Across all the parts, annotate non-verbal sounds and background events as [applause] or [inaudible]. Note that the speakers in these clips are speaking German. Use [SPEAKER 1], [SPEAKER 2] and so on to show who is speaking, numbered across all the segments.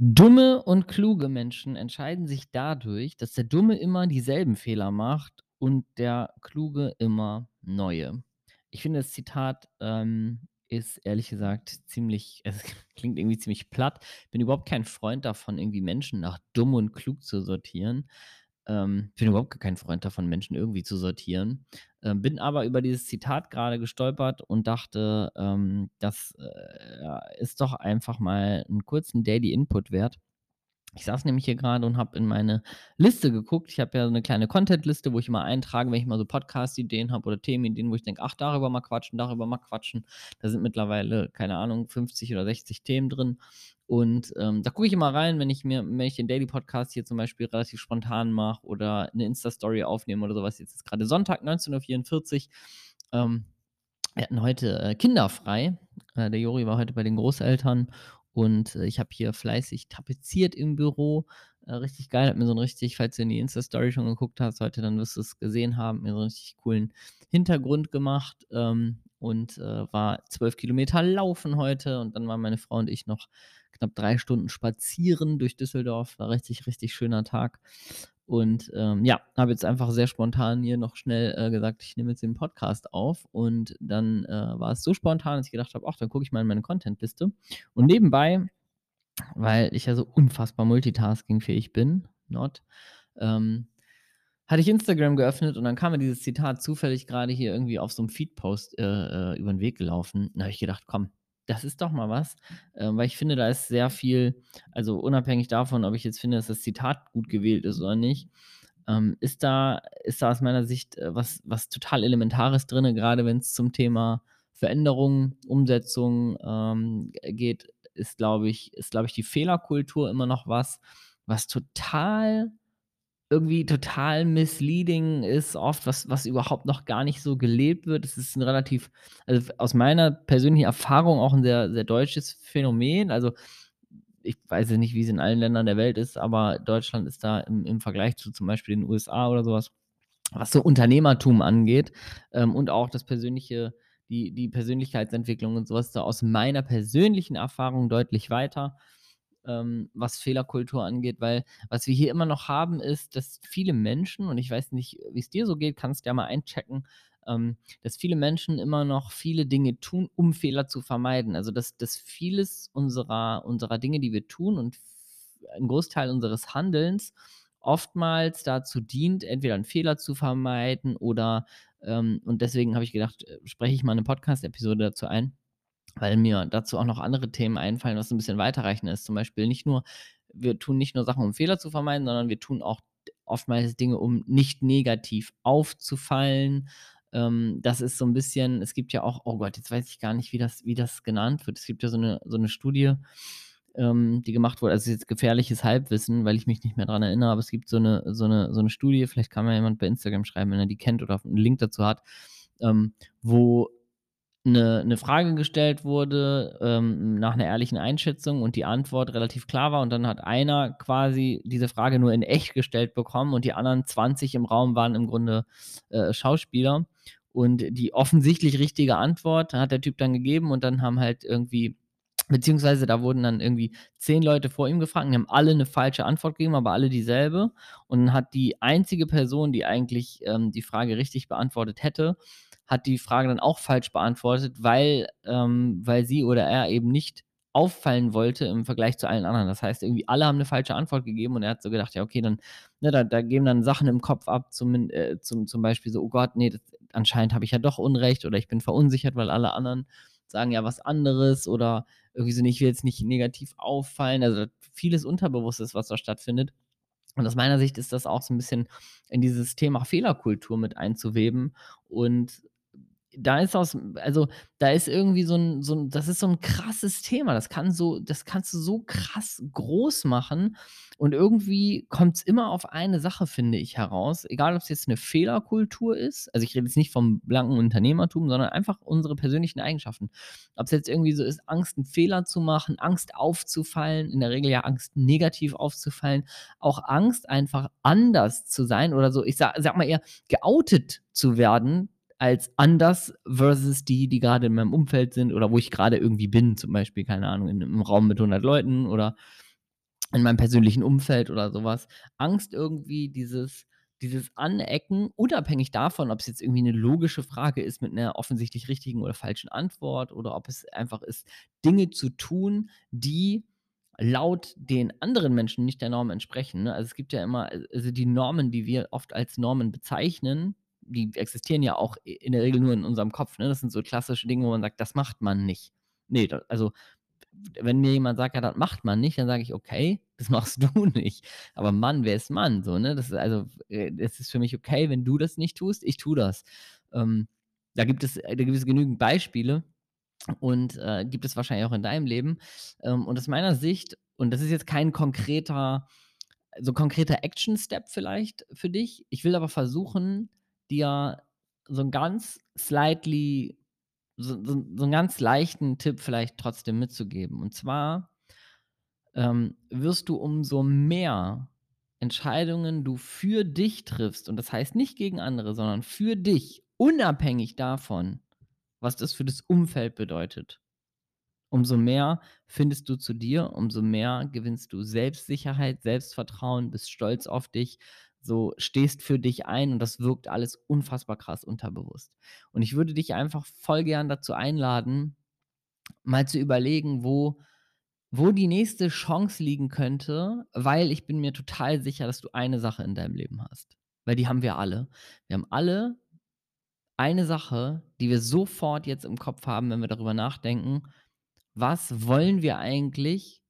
[SPEAKER 1] Dumme und kluge Menschen entscheiden sich dadurch, dass der Dumme immer dieselben Fehler macht und der Kluge immer neue. Ich finde, das Zitat ähm, ist ehrlich gesagt ziemlich, [laughs] es klingt irgendwie ziemlich platt. Ich bin überhaupt kein Freund davon, irgendwie Menschen nach dumm und klug zu sortieren. Ähm, ich bin überhaupt kein Freund davon, Menschen irgendwie zu sortieren. Ähm, bin aber über dieses Zitat gerade gestolpert und dachte, ähm, das äh, ist doch einfach mal einen kurzen Daily Input wert. Ich saß nämlich hier gerade und habe in meine Liste geguckt. Ich habe ja so eine kleine Content-Liste, wo ich immer eintrage, wenn ich mal so Podcast-Ideen habe oder Themenideen, wo ich denke: „Ach, darüber mal quatschen, darüber mal quatschen.“ Da sind mittlerweile, keine Ahnung, 50 oder 60 Themen drin. Und, ähm, da gucke ich immer rein, wenn ich mir wenn ich den Daily Podcast hier zum Beispiel relativ spontan mache oder eine Insta-Story aufnehme oder sowas. Jetzt ist gerade Sonntag, 19:44 Uhr. Ähm, wir hatten heute, äh, Kinder frei. Äh, der Jori war heute bei den Großeltern und, äh, ich habe hier fleißig tapeziert im Büro. Äh, richtig geil, habe mir so 'n richtig falls du in die Insta-Story schon geguckt hast heute, dann wirst du es gesehen haben, mir so 'n richtig coolen Hintergrund gemacht, ähm, und, äh, war 12 Kilometer laufen heute und dann waren meine Frau und ich noch knapp 3 Stunden spazieren durch Düsseldorf. War richtig, richtig schöner Tag. Und, ähm, ja, habe jetzt einfach sehr spontan hier noch schnell, äh, gesagt: „Ich nehme jetzt den Podcast auf.“ Und dann, äh, war es so spontan, dass ich gedacht habe: „Ach, dann gucke ich mal in meine Content-Liste.“ Und nebenbei, weil ich ja so unfassbar multitaskingfähig bin, not, ähm, hatte ich Instagram geöffnet und dann kam mir dieses Zitat zufällig gerade hier irgendwie auf so 'nem Feed-Post, äh, äh, über 'n Weg gelaufen. Da habe ich gedacht: „Komm, das ist doch mal was.“ Ähm, weil ich finde, da ist sehr viel also, unabhängig davon, ob ich jetzt finde, dass das Zitat gut gewählt ist oder nicht, ähm, ist da ist da aus meiner Sicht, äh, was was total Elementares drin, gerade wenn es zum Thema Veränderung, Umsetzung, ähm, geht, ist, glaube ich ist, glaube ich, die Fehlerkultur immer noch was, was total irgendwie total misleading ist oft, was was überhaupt noch gar nicht so gelebt wird. Es ist 'n relativ also, aus meiner persönlichen Erfahrung auch 'n sehr, sehr deutsches Phänomen. Also, ich weiß nicht, wie's in allen Ländern der Welt ist, aber Deutschland ist da im im Vergleich zu zum Beispiel den USA oder so was, so Unternehmertum angeht, ähm, und auch das persönliche die die Persönlichkeitsentwicklung und so was da aus meiner persönlichen Erfahrung deutlich weiter ähm, was Fehlerkultur angeht, weil was wir hier immer noch haben, ist, dass viele Menschen und ich weiß nicht, wie es dir so geht, kannst ja mal einchecken, ähm, dass viele Menschen immer noch viele Dinge tun, um Fehler zu vermeiden. Also, dass dass vieles unserer unserer Dinge, die wir tun und v 'n Großteil unseres Handelns oftmals dazu dient, entweder 'n Fehler zu vermeiden oder ähm, und deswegen habe ich gedacht, äh, spreche ich mal 'ne Podcast-Episode dazu ein weil mir dazu auch noch andere Themen einfallen, was so 'n bisschen weiterreichender ist. Zum Beispiel nicht nur wir tun nicht nur Sachen, um Fehler zu vermeiden, sondern wir tun auch oftmals Dinge, um nicht negativ aufzufallen. Ähm, das ist so 'n bisschen es gibt ja auch oh Gott, jetzt weiß ich gar nicht, wie das wie das genannt wird. Es gibt ja so 'ne so 'ne Studie, ähm, die gemacht wurde. Also, jetzt gefährliches Halbwissen, weil ich mich nicht mehr dran erinnere, aber es gibt so 'ne so 'ne so 'ne Studie, vielleicht kann mir jemand bei Instagram schreiben, wenn er die kennt oder 'n Link dazu hat, ähm, wo 'ne 'ne Frage gestellt wurde, ähm, nach 'ner ehrlichen Einschätzung und die Antwort relativ klar war und dann hat einer quasi diese Frage nur in echt gestellt bekommen und die anderen 20 im Raum waren im Grunde, äh, Schauspieler. Und die offensichtlich richtige Antwort hat der Typ dann gegeben und dann haben halt irgendwie beziehungsweise da wurden dann irgendwie 10 Leute vor ihm gefragt und haben alle 'ne falsche Antwort gegeben, aber alle dieselbe. Und dann hat die einzige Person, die eigentlich, ähm, die Frage richtig beantwortet hätte, hat die Frage dann auch falsch beantwortet, weil ähm, weil sie oder er eben nicht auffallen wollte im Vergleich zu allen anderen. Das heißt, irgendwie alle haben 'ne falsche Antwort gegeben und er hat so gedacht: „Ja, okay, dann“ ne, da da gehen dann Sachen im Kopf ab, zumin äh, zum zum Beispiel so: „Oh Gott, ne, das anscheinend habe ich ja doch Unrecht oder ich bin verunsichert, weil alle anderen sagen ja was anderes“ oder irgendwie so: „Ne, ich will jetzt nicht negativ auffallen.“ Also, vieles Unterbewusstes, was da stattfindet. Und aus meiner Sicht ist das auch so 'n bisschen in dieses Thema Fehlerkultur mit einzuweben. Und da ist aus also, da ist irgendwie so 'n so 'n das ist so 'n krasses Thema. Das kann so das kannst du so krass groß machen und irgendwie kommt's immer auf eine Sache, finde ich, heraus. Egal, ob's jetzt 'ne Fehlerkultur ist. Also, ich rede jetzt nicht vom blanken Unternehmertum, sondern einfach unsere persönlichen Eigenschaften. Ob's jetzt irgendwie so ist, Angst, 'n Fehler zu machen, Angst aufzufallen, in der Regel ja Angst, negativ aufzufallen, auch Angst, einfach anders zu sein oder so, ich sa sage mal eher, geoutet zu werden als anders versus die, die grade in meinem Umfeld sind oder wo ich grade irgendwie bin, zum Beispiel, keine Ahnung, in 'nem Raum mit 100 Leuten oder in meinem persönlichen Umfeld oder so was. Angst irgendwie dieses dieses Anecken, unabhängig davon, ob's jetzt irgendwie 'ne logische Frage ist mit 'ner offensichtlich richtigen oder falschen Antwort oder ob es einfach ist, Dinge zu tun, die laut den anderen Menschen nicht der Norm entsprechen, ne? Also, es gibt ja immer a also, die Normen, die wir oft als Normen bezeichnen, die existieren ja auch in der Regel nur in unserem Kopf, ne? Das sind so klassische Dinge, wo man sagt: „Das macht man nicht.“ Ne, da also, wenn mir jemand sagt: „Ja, das macht man nicht“, dann sage ich: „Okay, [laughs] das machst du nicht.“ Aber Mann, wer ist Mann so, ne? Das ist also äh, es ist für mich okay, wenn du das nicht tust, ich tue das. Ähm, da gibt es äh, da gibt es genügend Beispiele und, äh, gibt es wahrscheinlich auch in deinem Leben. Ähm, und aus meiner Sicht und das ist jetzt kein konkreter so konkreter Action Step vielleicht für dich. Ich will aber versuchen, dir so 'n ganz slightly so so so 'n ganz leichten Tipp vielleicht trotzdem mitzugeben. Und zwar ähm, wirst du umso mehr Entscheidungen du für dich triffst und das heißt nicht gegen andere, sondern für dich, unabhängig davon, was das für das Umfeld bedeutet. Umso mehr findest du zu dir, umso mehr gewinnst du Selbstsicherheit, Selbstvertrauen, bist stolz auf dich, so stehst für dich ein und das wirkt alles unfassbar krass unterbewusst. Und ich würde dich einfach voll gern dazu einladen, mal zu überlegen, wo wo die nächste Chance liegen könnte, weil ich bin mir total sicher, dass du eine Sache in deinem Leben hast, weil die haben wir alle. Wir haben alle eine Sache, die wir sofort jetzt im Kopf haben, wenn wir darüber nachdenken: „Was wollen wir eigentlich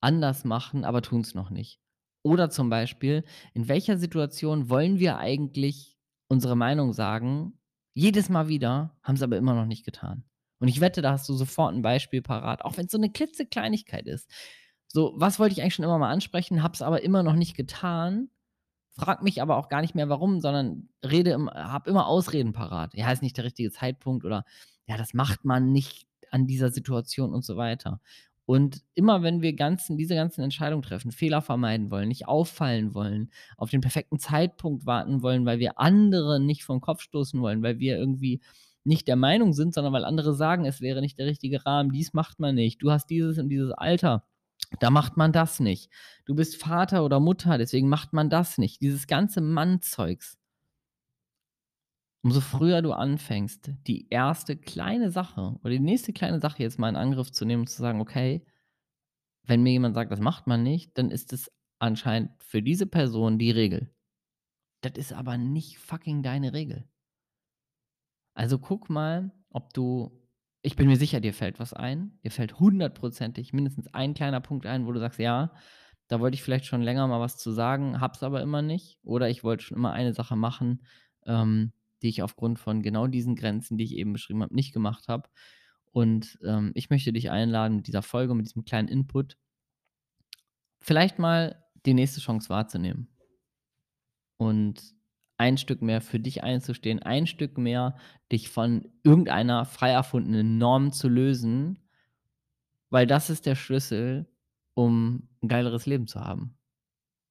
[SPEAKER 1] anders machen, aber tun's noch nicht?“ Oder zum Beispiel: „In welcher Situation wollen wir eigentlich unsere Meinung sagen, jedes Mal wieder, haben's aber immer noch nicht getan?“ Und ich wette, da hast du sofort 'n Beispiel parat, auch wenn's so 'ne klitzekleinigkeit ist. So: „Was wollte ich eigentlich schon immer mal ansprechen, habe es aber immer noch nicht getan, frage mich aber auch gar nicht mehr warum, sondern rede im habe immer Ausreden parat. Ja, ist nicht der richtige Zeitpunkt oder ja, das macht man nicht an dieser Situation“ und so weiter. Und immer wenn wir ganzen diese ganzen Entscheidungen treffen, Fehler vermeiden wollen, nicht auffallen wollen, auf den perfekten Zeitpunkt warten wollen, weil wir andere nicht vor 'n Kopf stoßen wollen, weil wir irgendwie nicht der Meinung sind, sondern weil andere sagen, es wäre nicht der richtige Rahmen. Dies macht man nicht. Du hast dieses und dieses Alter, da macht man das nicht. Du bist Vater oder Mutter, deswegen macht man das nicht. Dieses ganze Mann-Zeugs. Umso früher du anfängst, die 1. kleine Sache oder die nächste kleine Sache jetzt mal in Angriff zu nehmen und zu sagen: „Okay, wenn mir jemand sagt, das macht man nicht, dann ist es anscheinend für diese Person die Regel.“ Das ist aber nicht fucking deine Regel. Also, guck mal, ob du ich bin mir sicher, dir fällt was ein. Dir fällt hundertprozentig mindestens ein kleiner Punkt ein, wo du sagst: „Ja, da wollte ich vielleicht schon länger mal was zu sagen, habe es aber immer nicht.“ Oder: „Ich wollte schon immer eine Sache machen, ähm, die ich aufgrund von genau diesen Grenzen, die ich eben beschrieben habe, nicht gemacht habe.“ Und, ähm, ich möchte dich einladen mit dieser Folge, mit diesem kleinen Input vielleicht mal die nächste Chance wahrzunehmen. Und ein Stück mehr für dich einzustehen, ein Stück mehr dich von irgendeiner frei erfundenen Norm zu lösen weil das ist der Schlüssel, um 'n geileres Leben zu haben.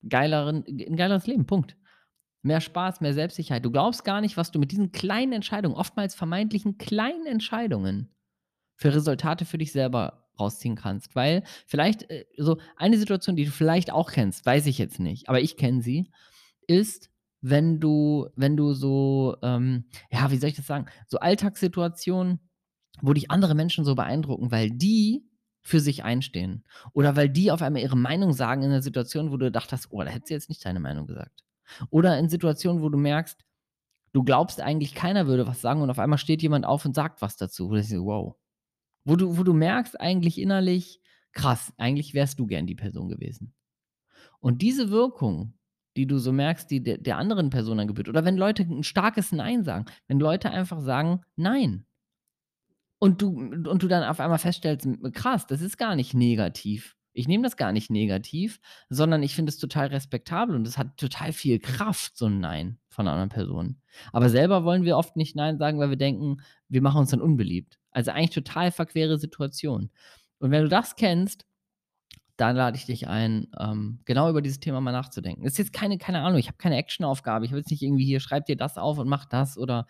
[SPEAKER 1] Geileren 'n geileres Leben, Punkt. Mehr Spaß, mehr Selbstsicherheit. Du glaubst gar nicht, was du mit diesen kleinen Entscheidungen, oftmals vermeintlichen kleinen Entscheidungen für Resultate für dich selber rausziehen kannst. Weil vielleicht, äh, so eine Situation, die du vielleicht auch kennst, weiß ich jetzt nicht, aber ich kenne sie, ist, wenn du wenn du so, ähm, ja, wie soll ich das sagen, so Alltagssituationen, wo dich andere Menschen so beeindrucken, weil die für sich einstehen oder weil die auf einmal ihre Meinung sagen in 'ner Situation, wo du gedacht hast: „Oh, da hättest du jetzt nicht deine Meinung gesagt.“ Oder in Situationen, wo du merkst, du glaubst eigentlich, keiner würde was sagen und auf einmal steht jemand auf und sagt was dazu, wo du denkst dir: „Wow.“ Wo du wo du merkst eigentlich innerlich: „Krass, eigentlich wärst du gern die Person gewesen.“ Und diese Wirkung, die du so merkst, die der der anderen Person dann gebührt oder wenn Leute 'n starkes Nein sagen, wenn Leute einfach sagen: „Nein.“ Und du und du dann auf einmal feststellst: „M krass, das ist gar nicht negativ. Ich nehme das gar nicht negativ, sondern ich finde es total respektabel und es hat total viel Kraft, so 'n Nein von 'ner anderen Person.“ Aber selber wollen wir oft nicht Nein sagen, weil wir denken, wir machen uns dann unbeliebt. Also, eigentlich total verquere Situation. Und wenn du das kennst, dann lade ich dich ein, ähm, genau über dieses Thema mal nachzudenken. Ist jetzt keine keine Ahnung, ich habe keine Actionaufgabe. Ich will jetzt nicht irgendwie hier: „Schreib dir das auf und mach das“ oder,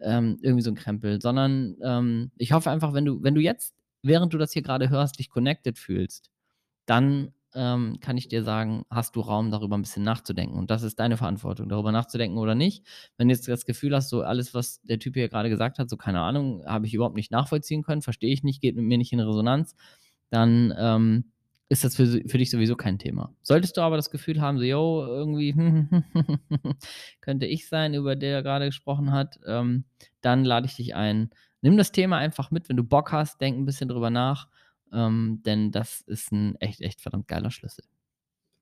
[SPEAKER 1] ähm, irgendwie so 'n Krempel, sondern, ähm, ich hoffe einfach, wenn du wenn du jetzt, während du das hier grade hörst, dich connected fühlst, dann ähm, kann ich dir sagen, hast du Raum, darüber 'n bisschen nachzudenken. Und das ist deine Verantwortung, darüber nachzudenken oder nicht. Wenn du jetzt das Gefühl hast, so alles, was der Typ hier grade gesagt hat, so keine Ahnung, habe ich überhaupt nicht nachvollziehen können, verstehe ich nicht, geht mit mir nicht in Resonanz, dann, ähm, ist das für für dich sowieso kein Thema. Solltest du aber das Gefühl haben, so: „Jo, irgendwie [laughs] könnte ich sein, über der er grade gesprochen hat“, ähm, dann lade ich dich ein, nimm das Thema einfach mit, wenn du Bock hast, denk 'n bisschen drüber nach, ähm, denn das ist 'n echt, echt verdammt geiler Schlüssel.